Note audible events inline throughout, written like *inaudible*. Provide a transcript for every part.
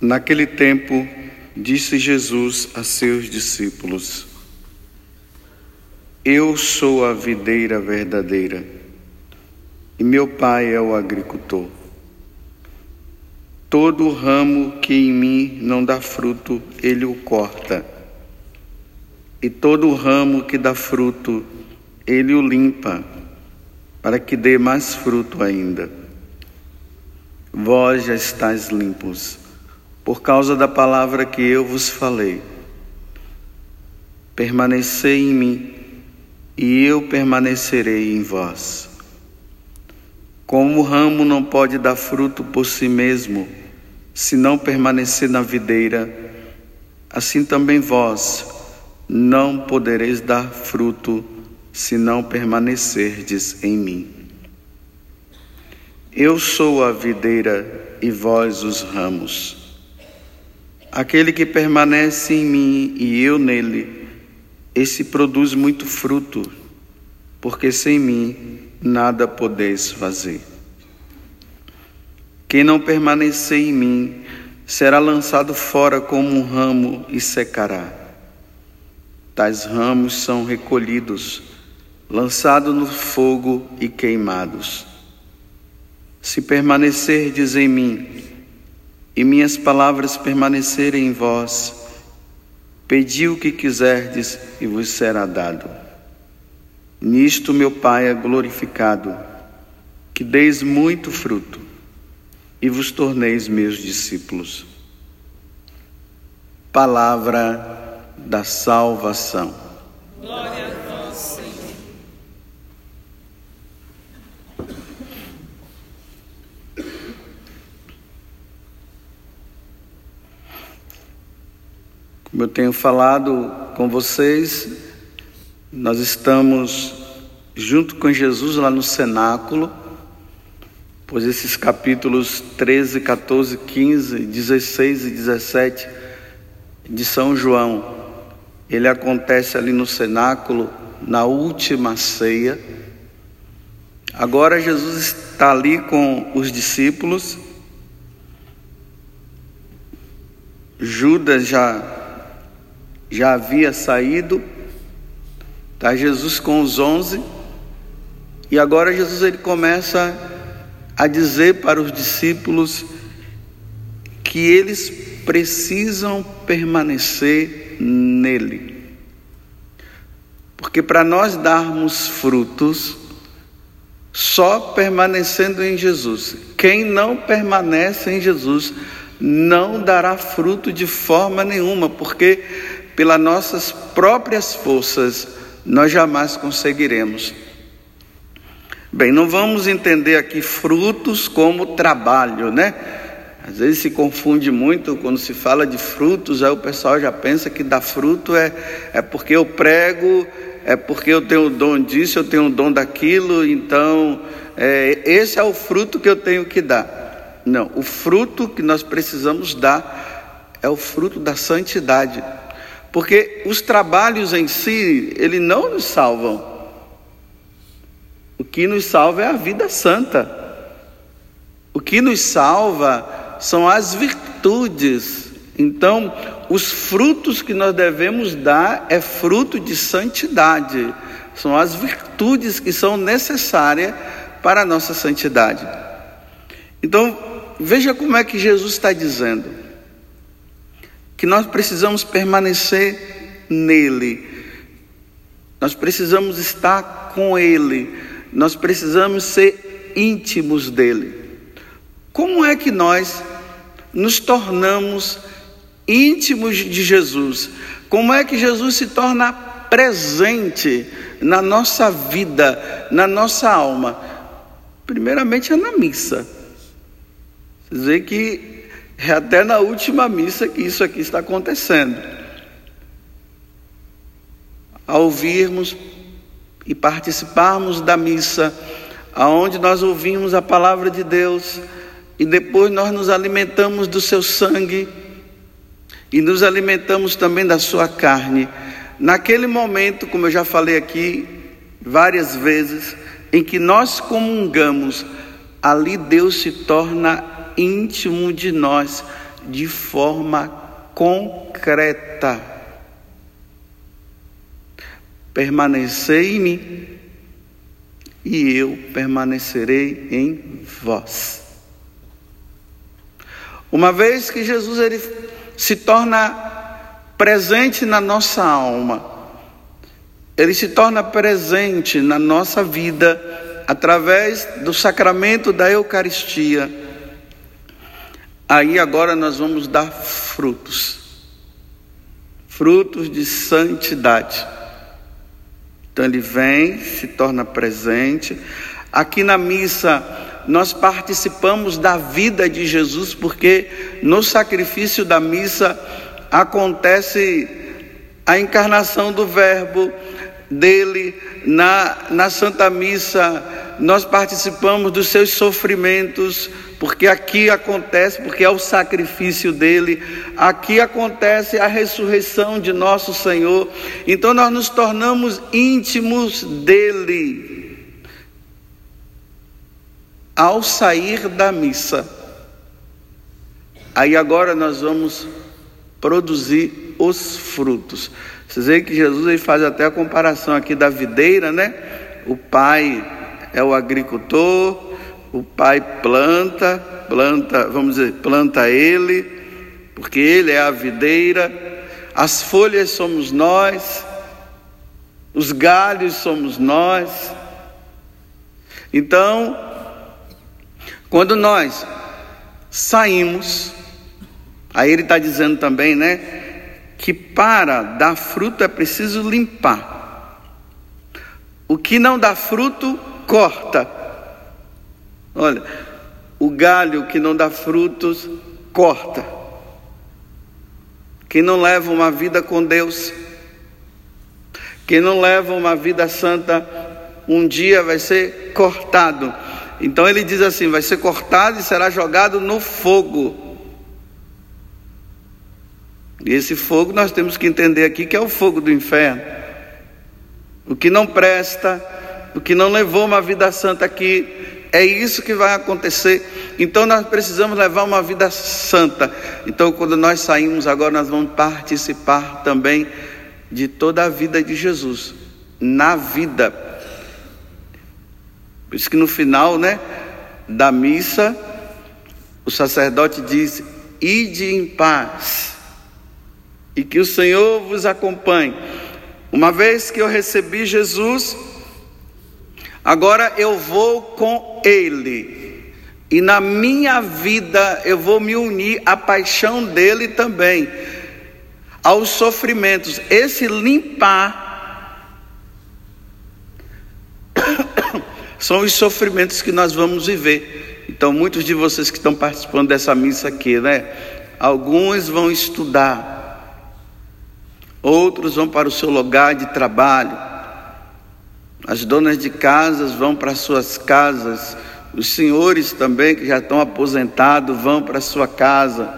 Naquele tempo, disse Jesus a seus discípulos: Eu sou a videira verdadeira e meu Pai é o agricultor. Todo ramo que em mim não dá fruto, ele o corta, e todo ramo que dá fruto, ele o limpa, para que dê mais fruto ainda. Vós já estáis limpos por causa da palavra que eu vos falei. Permanecei em mim, e eu permanecerei em vós. Como o ramo não pode dar fruto por si mesmo, se não permanecer na videira, assim também vós não podereis dar fruto se não permanecerdes em mim. Eu sou a videira e vós os ramos. Aquele que permanece em mim e eu nele, esse produz muito fruto, porque sem mim nada podeis fazer. Quem não permanecer em mim será lançado fora como um ramo e secará. Tais ramos são recolhidos, lançados no fogo e queimados. Se permanecerdes em mim, e minhas palavras permanecerem em vós, pedi o que quiserdes e vos será dado. Nisto meu Pai é glorificado, que deis muito fruto e vos torneis meus discípulos. Palavra da salvação. Glória a vós, Senhor. Como eu tenho falado com vocês, nós estamos junto com Jesus lá no cenáculo, pois esses capítulos 13, 14, 15, 16 e 17 de São João, ele acontece ali no cenáculo, na última ceia. Agora Jesus está ali com os discípulos. Judas já já havia saído, está Jesus com os onze, e agora Jesus ele começa a dizer para os discípulos que eles precisam permanecer nele. Porque para nós darmos frutos, só permanecendo em Jesus. Quem não permanece em Jesus não dará fruto de forma nenhuma, porque pelas nossas próprias forças, nós jamais conseguiremos. Bem, não vamos entender aqui frutos como trabalho, né? Às vezes se confunde muito quando se fala de frutos, aí o pessoal já pensa que dar fruto é, é porque eu prego, é porque eu tenho o dom disso, eu tenho o dom daquilo, então é, esse é o fruto que eu tenho que dar. Não, o fruto que nós precisamos dar é o fruto da santidade. Porque os trabalhos em si, ele não nos salvam. O que nos salva é a vida santa. O que nos salva são as virtudes. Então, os frutos que nós devemos dar é fruto de santidade. São as virtudes que são necessárias para a nossa santidade. Então, veja como é que Jesus está dizendo que nós precisamos permanecer nele, nós precisamos estar com ele, nós precisamos ser íntimos dele. Como é que nós nos tornamos íntimos de Jesus? Como é que Jesus se torna presente na nossa vida, na nossa alma? Primeiramente é na missa. Dizer que é até na última missa que isso aqui está acontecendo. Ao ouvirmos e participarmos da missa, aonde nós ouvimos a palavra de Deus e depois nós nos alimentamos do seu sangue e nos alimentamos também da sua carne. Naquele momento, como eu já falei aqui várias vezes, em que nós comungamos, ali Deus se torna íntimo de nós de forma concreta. Permanecei em mim e eu permanecerei em vós. Uma vez que Jesus ele se torna presente na nossa alma, ele se torna presente na nossa vida através do sacramento da Eucaristia. Aí agora nós vamos dar frutos, frutos de santidade. Então ele vem, se torna presente. Aqui na missa nós participamos da vida de Jesus, porque no sacrifício da missa acontece a encarnação do Verbo dele na, na Santa Missa. Nós participamos dos seus sofrimentos, porque aqui acontece, porque é o sacrifício dele, aqui acontece a ressurreição de nosso Senhor, então nós nos tornamos íntimos dele. Ao sair da missa, aí agora nós vamos produzir os frutos. Vocês veem que Jesus ele faz até a comparação aqui da videira, né? O pai é o agricultor, o pai planta, planta, vamos dizer, planta ele, porque ele é a videira, as folhas somos nós, os galhos somos nós. Então, quando nós saímos, aí ele está dizendo também, né, que para dar fruto é preciso limpar. O que não dá fruto, corta. Olha, o galho que não dá frutos, corta. Quem não leva uma vida com Deus, quem não leva uma vida santa, um dia vai ser cortado. Então ele diz assim: vai ser cortado e será jogado no fogo. E esse fogo nós temos que entender aqui que é o fogo do inferno. O que não presta, o que não levou uma vida santa aqui, é isso que vai acontecer. Então nós precisamos levar uma vida santa. Então quando nós saímos agora, nós vamos participar também de toda a vida de Jesus, na vida. Por isso que no final, né, da missa, o sacerdote diz: "Ide em paz, e que o Senhor vos acompanhe". Uma vez que eu recebi Jesus, Agora eu vou com Ele, e na minha vida eu vou me unir à paixão dele também, aos sofrimentos. Esse limpar *coughs* são os sofrimentos que nós vamos viver. Então, muitos de vocês que estão participando dessa missa aqui, né? Alguns vão estudar, outros vão para o seu lugar de trabalho as donas de casas vão para suas casas, os senhores também que já estão aposentados vão para sua casa.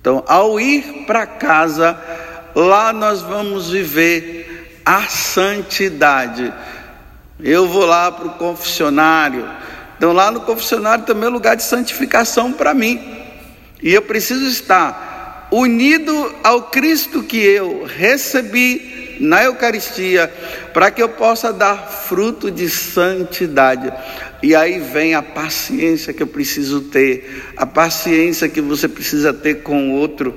Então, ao ir para casa, lá nós vamos viver a santidade. Eu vou lá para o confessionário. Então, lá no confessionário também é lugar de santificação para mim. E eu preciso estar unido ao Cristo que eu recebi na Eucaristia, para que eu possa dar fruto de santidade. E aí vem a paciência que eu preciso ter, a paciência que você precisa ter com o outro,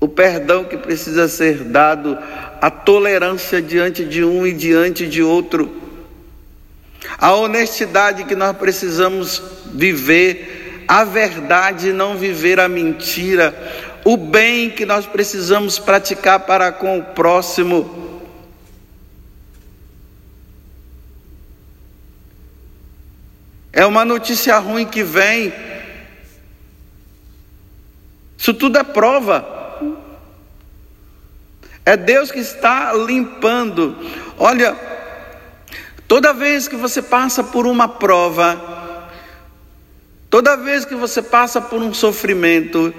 o perdão que precisa ser dado, a tolerância diante de um e diante de outro, a honestidade que nós precisamos viver, a verdade, não viver a mentira, o bem que nós precisamos praticar para com o próximo. É uma notícia ruim que vem. Isso tudo é prova. É Deus que está limpando. Olha, toda vez que você passa por uma prova, toda vez que você passa por um sofrimento,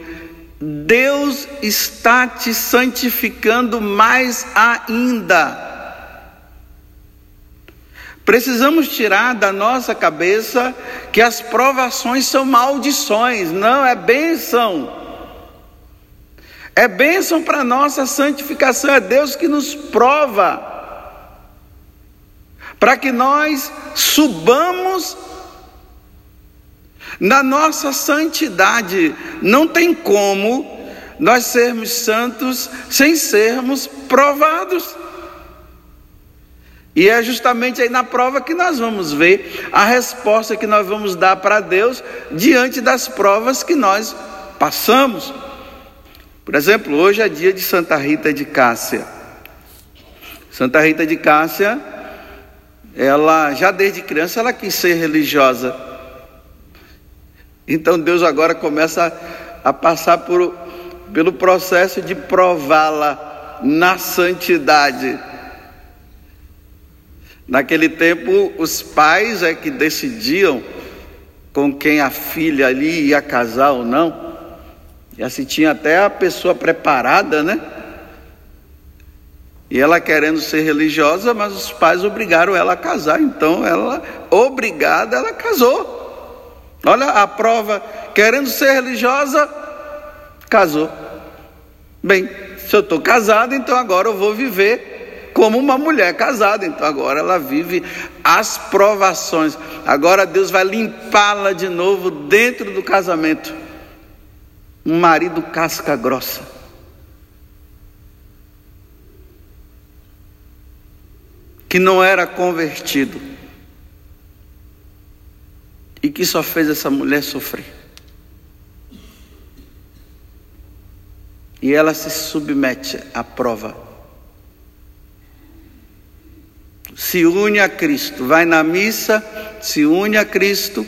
Deus está te santificando mais ainda. Precisamos tirar da nossa cabeça que as provações são maldições, não é bênção. É bênção para nossa santificação, é Deus que nos prova, para que nós subamos na nossa santidade. Não tem como nós sermos santos sem sermos provados. E é justamente aí na prova que nós vamos ver a resposta que nós vamos dar para Deus diante das provas que nós passamos. Por exemplo, hoje é dia de Santa Rita de Cássia. Santa Rita de Cássia, ela já desde criança ela quis ser religiosa. Então Deus agora começa a, passar por, pelo processo de prová-la na santidade. Naquele tempo, os pais é que decidiam com quem a filha ali ia casar ou não. E assim tinha até a pessoa preparada, né? E ela querendo ser religiosa, mas os pais obrigaram ela a casar. Então ela, obrigada, ela casou. Olha a prova, querendo ser religiosa, casou. Bem, se eu estou casado, então agora eu vou viver como uma mulher casada. Então agora ela vive as provações. Agora Deus vai limpá-la de novo dentro do casamento. Um marido casca grossa. Que não era convertido. E que só fez essa mulher sofrer. E ela se submete à prova se une a Cristo, vai na missa, se une a Cristo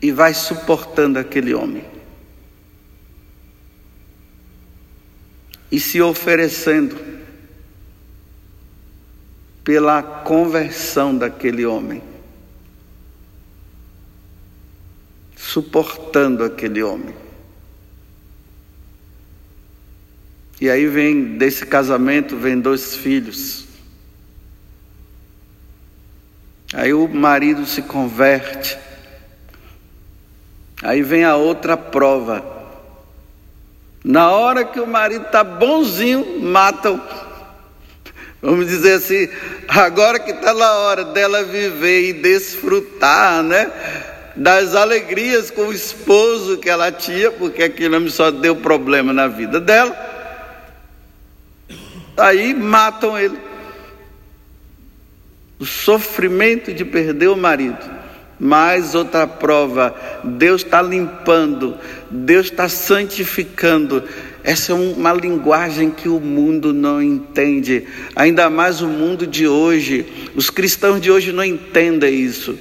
e vai suportando aquele homem. E se oferecendo pela conversão daquele homem. Suportando aquele homem. E aí vem desse casamento vem dois filhos. Aí o marido se converte. Aí vem a outra prova. Na hora que o marido está bonzinho, matam. Vamos dizer assim, agora que está na hora dela viver e desfrutar, né? Das alegrias com o esposo que ela tinha, porque aquele homem só deu problema na vida dela. Aí matam ele o sofrimento de perder o marido. Mais outra prova, Deus está limpando, Deus está santificando. Essa é uma linguagem que o mundo não entende, ainda mais o mundo de hoje. Os cristãos de hoje não entendem isso.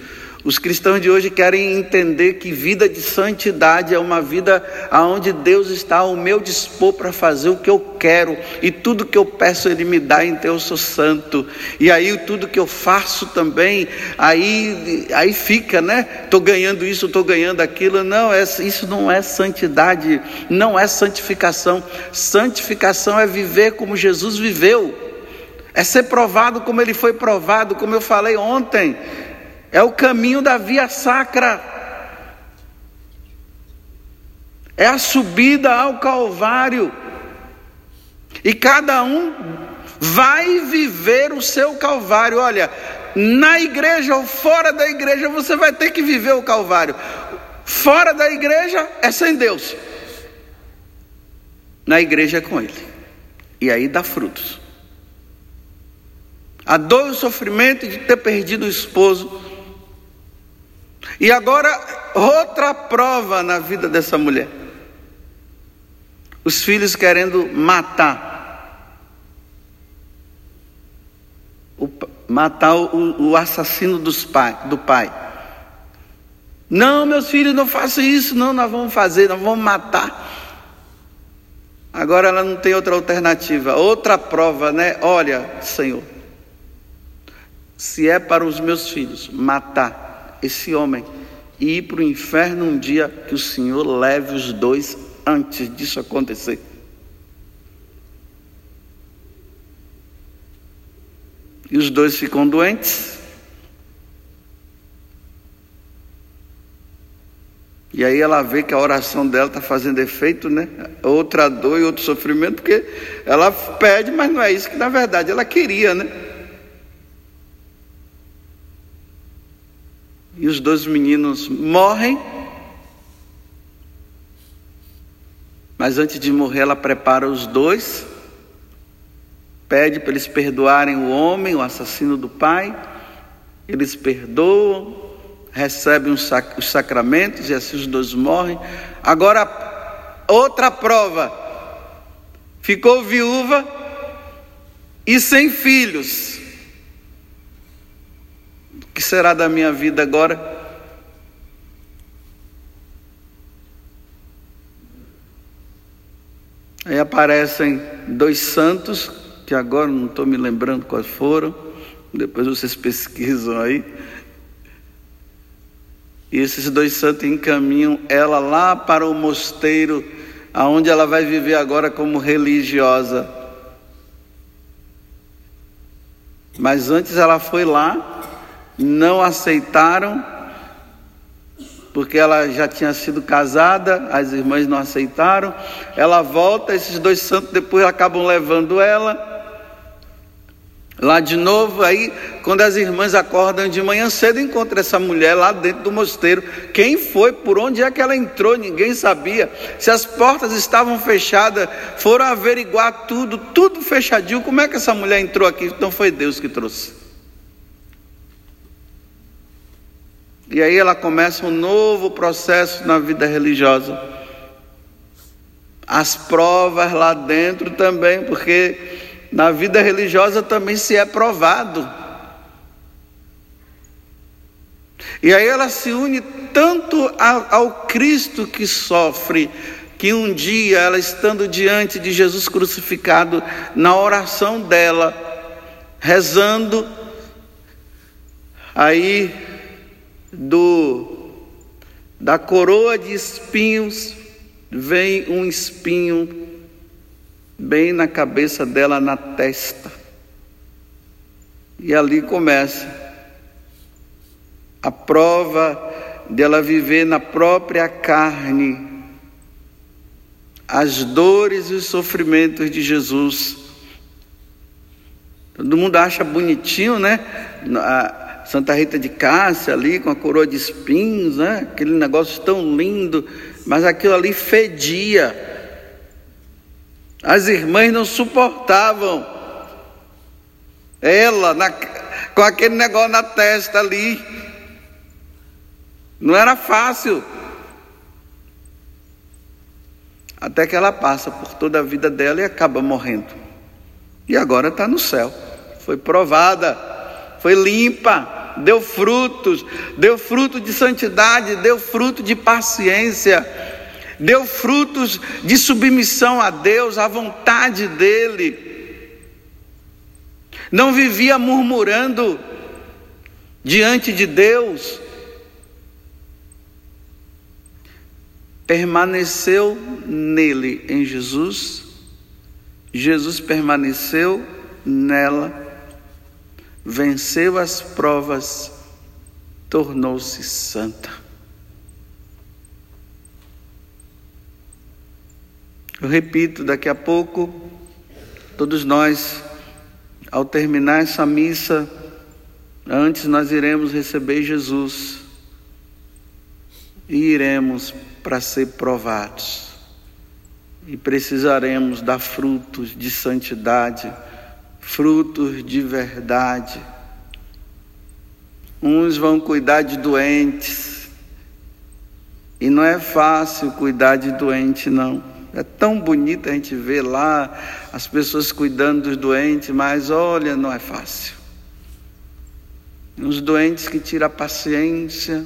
Os cristãos de hoje querem entender que vida de santidade é uma vida onde Deus está ao meu dispor para fazer o que eu quero e tudo que eu peço Ele me dá, então eu sou santo. E aí tudo que eu faço também, aí, aí fica, né? Estou ganhando isso, estou ganhando aquilo. Não, é, isso não é santidade, não é santificação. Santificação é viver como Jesus viveu, é ser provado como Ele foi provado, como eu falei ontem. É o caminho da via sacra. É a subida ao Calvário. E cada um vai viver o seu Calvário. Olha, na igreja ou fora da igreja, você vai ter que viver o Calvário. Fora da igreja é sem Deus. Na igreja é com Ele. E aí dá frutos. A dor e o sofrimento de ter perdido o esposo e agora, outra prova na vida dessa mulher. Os filhos querendo matar. O, matar o, o assassino dos pai, do pai. Não, meus filhos, não façam isso, não, nós vamos fazer, nós vamos matar. Agora ela não tem outra alternativa, outra prova, né? Olha, Senhor, se é para os meus filhos matar, esse homem e ir para o inferno um dia que o Senhor leve os dois antes disso acontecer. E os dois ficam doentes. E aí ela vê que a oração dela está fazendo efeito, né? Outra dor e outro sofrimento, porque ela pede, mas não é isso que na verdade ela queria, né? E os dois meninos morrem. Mas antes de morrer, ela prepara os dois, pede para eles perdoarem o homem, o assassino do pai. Eles perdoam, recebem os sacramentos e assim os dois morrem. Agora, outra prova: ficou viúva e sem filhos. Que será da minha vida agora? Aí aparecem dois santos, que agora não estou me lembrando quais foram, depois vocês pesquisam aí. E esses dois santos encaminham ela lá para o mosteiro, aonde ela vai viver agora como religiosa. Mas antes ela foi lá, não aceitaram, porque ela já tinha sido casada, as irmãs não aceitaram. Ela volta, esses dois santos depois acabam levando ela Lá de novo, aí, quando as irmãs acordam de manhã cedo, encontra essa mulher lá dentro do mosteiro. Quem foi? Por onde é que ela entrou? Ninguém sabia. Se as portas estavam fechadas, foram averiguar tudo, tudo fechadinho. Como é que essa mulher entrou aqui? Então foi Deus que trouxe. E aí ela começa um novo processo na vida religiosa. As provas lá dentro também, porque na vida religiosa também se é provado. E aí ela se une tanto ao Cristo que sofre, que um dia ela estando diante de Jesus crucificado, na oração dela, rezando, aí do da coroa de espinhos vem um espinho bem na cabeça dela, na testa. E ali começa a prova dela viver na própria carne as dores e os sofrimentos de Jesus. Todo mundo acha bonitinho, né? Santa Rita de Cássia ali com a coroa de espinhos, né? Aquele negócio tão lindo, mas aquilo ali fedia. As irmãs não suportavam ela na, com aquele negócio na testa ali. Não era fácil. Até que ela passa por toda a vida dela e acaba morrendo. E agora está no céu. Foi provada, foi limpa, deu frutos, deu fruto de santidade, deu fruto de paciência deu frutos de submissão a Deus, à vontade dEle. Não vivia murmurando diante de Deus. Permaneceu nele, em Jesus. Jesus permaneceu nela, venceu as provas, tornou-se santa. Eu repito, daqui a pouco, todos nós, ao terminar essa missa, antes nós iremos receber Jesus e iremos para ser provados. E precisaremos dar frutos de santidade, frutos de verdade. Uns vão cuidar de doentes, e não é fácil cuidar de doente, não. É tão bonito a gente ver lá as pessoas cuidando dos doentes, mas olha, não é fácil. Uns doentes que tiram a paciência.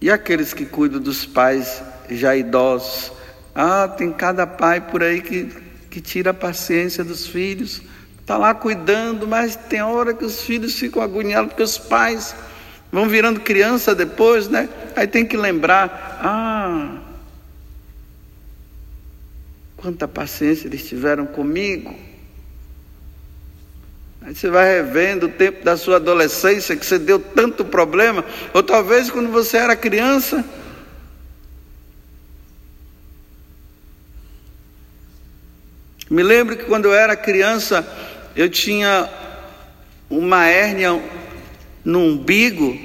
E aqueles que cuidam dos pais já idosos. Ah, tem cada pai por aí que, que tira a paciência dos filhos. Está lá cuidando, mas tem hora que os filhos ficam agoniados porque os pais Vão virando criança depois, né? Aí tem que lembrar: ah, quanta paciência eles tiveram comigo. Aí você vai revendo o tempo da sua adolescência, que você deu tanto problema, ou talvez quando você era criança. Me lembro que quando eu era criança, eu tinha uma hérnia no umbigo.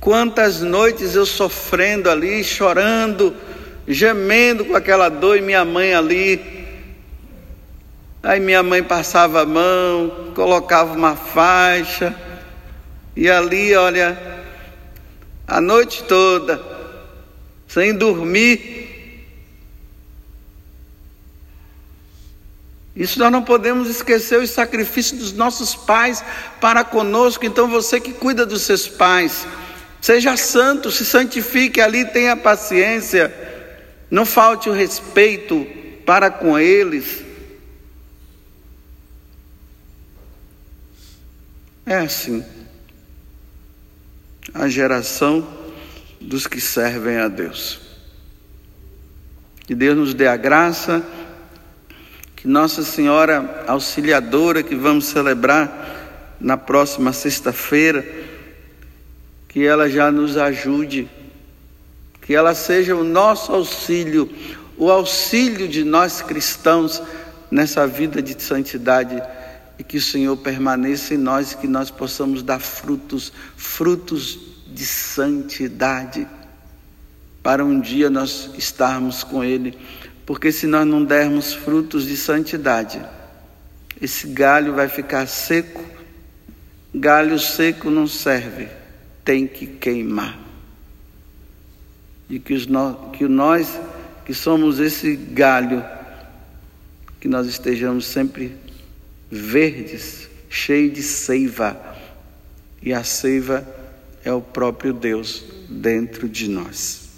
Quantas noites eu sofrendo ali, chorando, gemendo com aquela dor e minha mãe ali Aí minha mãe passava a mão, colocava uma faixa, e ali, olha, a noite toda, sem dormir. Isso nós não podemos esquecer os sacrifícios dos nossos pais para conosco. Então você que cuida dos seus pais, seja santo, se santifique ali, tenha paciência, não falte o respeito para com eles. É assim. A geração dos que servem a Deus. Que Deus nos dê a graça, que Nossa Senhora Auxiliadora, que vamos celebrar na próxima sexta-feira, que ela já nos ajude, que ela seja o nosso auxílio, o auxílio de nós cristãos nessa vida de santidade e que o Senhor permaneça em nós e que nós possamos dar frutos, frutos de santidade, para um dia nós estarmos com Ele, porque se nós não dermos frutos de santidade, esse galho vai ficar seco, galho seco não serve, tem que queimar. E que, os no, que nós, que somos esse galho, que nós estejamos sempre verdes, cheios de seiva, e a seiva é o próprio Deus dentro de nós.